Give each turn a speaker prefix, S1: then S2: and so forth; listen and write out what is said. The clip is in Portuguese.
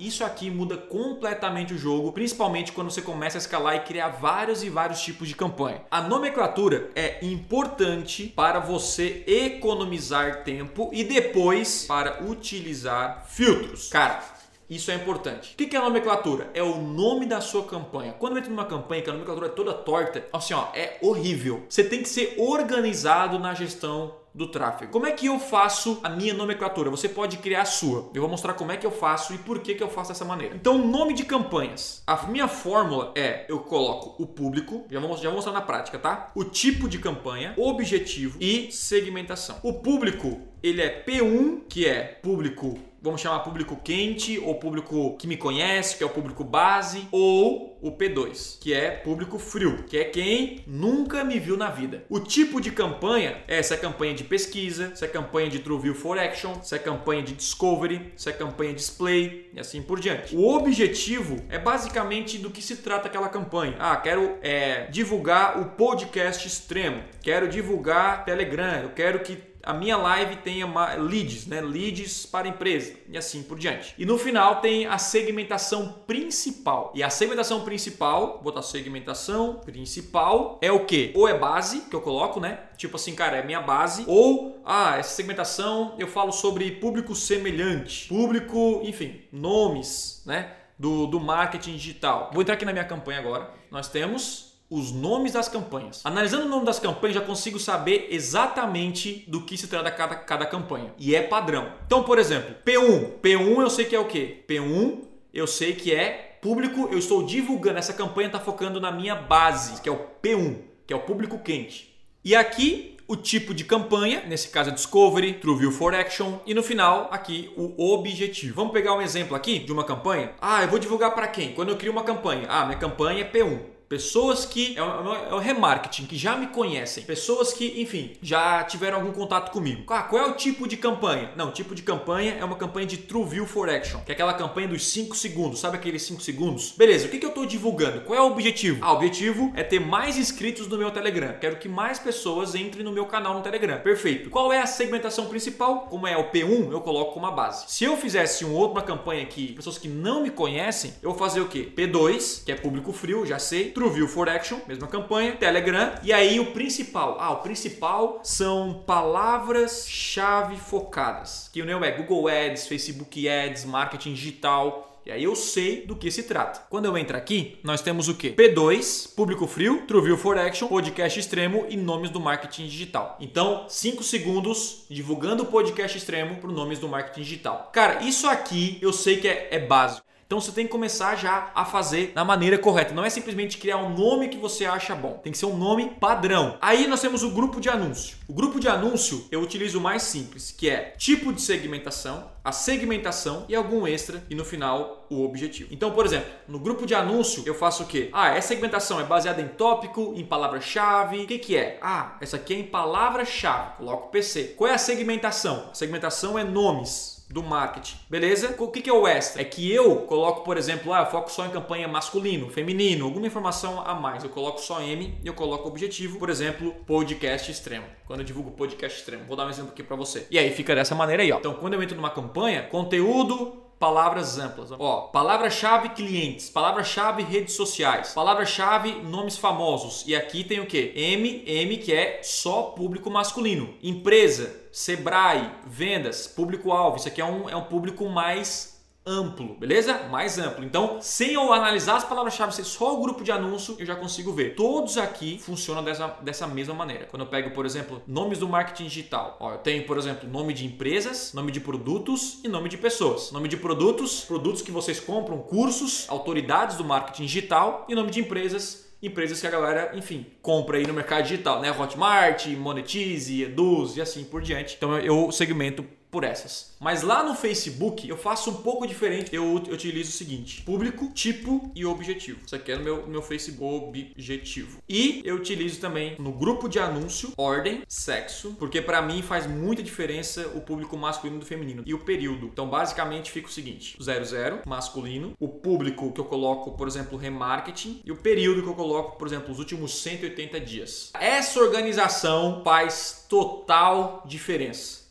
S1: Isso aqui muda completamente o jogo, principalmente quando você começa a escalar e criar vários e vários tipos de campanha. A nomenclatura é importante para você economizar tempo e depois para utilizar filtros. Cara, isso é importante. O que é a nomenclatura? É o nome da sua campanha. Quando entra numa campanha que a nomenclatura é toda torta, assim, ó, é horrível. Você tem que ser organizado na gestão do tráfego. Como é que eu faço a minha nomenclatura? Você pode criar a sua. Eu vou mostrar como é que eu faço e por que, que eu faço dessa maneira. Então, nome de campanhas. A minha fórmula é: eu coloco o público, já vou, já vou mostrar na prática, tá? O tipo de campanha, objetivo e segmentação. O público, ele é P1, que é público vamos chamar público quente ou público que me conhece, que é o público base, ou o P2, que é público frio, que é quem nunca me viu na vida. O tipo de campanha é se é campanha de pesquisa, se é campanha de True View for Action, se é campanha de Discovery, se é campanha de Display e assim por diante. O objetivo é basicamente do que se trata aquela campanha. Ah, quero é, divulgar o podcast extremo, quero divulgar Telegram, eu quero que a minha live tenha leads, né? Leads para empresa e assim por diante. E no final tem a segmentação principal. E a segmentação principal, vou botar segmentação principal, é o que? Ou é base, que eu coloco, né? Tipo assim, cara, é minha base. Ou, ah, essa segmentação eu falo sobre público semelhante, público, enfim, nomes, né? Do, do marketing digital. Vou entrar aqui na minha campanha agora. Nós temos os nomes das campanhas. Analisando o nome das campanhas, já consigo saber exatamente do que se trata cada, cada campanha. E é padrão. Então, por exemplo, P1. P1 eu sei que é o quê? P1 eu sei que é público, eu estou divulgando. Essa campanha está focando na minha base, que é o P1, que é o público quente. E aqui o tipo de campanha, nesse caso é Discovery, True View for Action e no final aqui o objetivo. Vamos pegar um exemplo aqui de uma campanha? Ah, eu vou divulgar para quem? Quando eu crio uma campanha, ah, minha campanha é P1. Pessoas que. É o, é o, remarketing, que já me conhecem. Pessoas que, enfim, já tiveram algum contato comigo. Ah, qual é o tipo de campanha? Não, o tipo de campanha é uma campanha de True View for Action, que é aquela campanha dos 5 segundos. Sabe aqueles 5 segundos? Beleza, o que, que eu estou divulgando? Qual é o objetivo? Ah, o objetivo é ter mais inscritos no meu Telegram. Quero que mais pessoas entrem no meu canal no Telegram. Perfeito. Qual é a segmentação principal? Como é o P1, eu coloco como a base. Se eu fizesse um outro, uma campanha aqui, pessoas que não me conhecem, eu vou fazer o quê? P2, que é público frio, já sei. TrueView for Action, mesma campanha, Telegram. E aí o principal, ah, o principal são palavras-chave focadas, que o meu é Google Ads, Facebook Ads, marketing digital. E aí eu sei do que se trata. Quando eu entro aqui, nós temos o que? P2, público frio, TrueView for Action, podcast extremo e nomes do marketing digital. Então, 5 segundos divulgando o podcast extremo para nomes do marketing digital. Cara, isso aqui eu sei que é, é básico. Então você tem que começar já a fazer da maneira correta. Não é simplesmente criar um nome que você acha bom. Tem que ser um nome padrão. Aí nós temos o grupo de anúncio. O grupo de anúncio eu utilizo o mais simples, que é tipo de segmentação, a segmentação e algum extra e no final o objetivo. Então, por exemplo, no grupo de anúncio eu faço o quê? Ah, essa segmentação é baseada em tópico, em palavra-chave. O que, que é? Ah, essa aqui é em palavra-chave. Coloco PC. Qual é a segmentação? A segmentação é nomes do marketing, beleza? O que é o extra? É que eu coloco, por exemplo, ah, eu foco só em campanha masculino, feminino, alguma informação a mais. Eu coloco só M e eu coloco objetivo, por exemplo, podcast extremo. Quando eu divulgo podcast extremo, vou dar um exemplo aqui para você. E aí fica dessa maneira aí, ó. Então, quando eu entro numa campanha, conteúdo palavras amplas. Ó, palavra-chave clientes, palavra-chave redes sociais, palavra-chave nomes famosos. E aqui tem o que? M, M que é só público masculino. Empresa, Sebrae, vendas, público-alvo. Isso aqui é um, é um público mais amplo, beleza? Mais amplo. Então, sem eu analisar as palavras-chave, ser só o grupo de anúncio, eu já consigo ver. Todos aqui funcionam dessa, dessa mesma maneira. Quando eu pego, por exemplo, nomes do marketing digital, ó, eu tenho, por exemplo, nome de empresas, nome de produtos e nome de pessoas. Nome de produtos, produtos que vocês compram, cursos, autoridades do marketing digital e nome de empresas, empresas que a galera, enfim, compra aí no mercado digital, né? Hotmart, Monetize, Eduz e assim por diante. Então eu segmento por essas. Mas lá no Facebook eu faço um pouco diferente. Eu, utilizo o seguinte: público, tipo e objetivo. Isso aqui é no meu, meu Facebook objetivo. E eu utilizo também no grupo de anúncio ordem, sexo, porque para mim faz muita diferença o público masculino do feminino e o período. Então basicamente fica o seguinte: 00 masculino, o público que eu coloco, por exemplo, remarketing e o período que eu coloco, por exemplo, os últimos 180 dias. Essa organização faz total diferença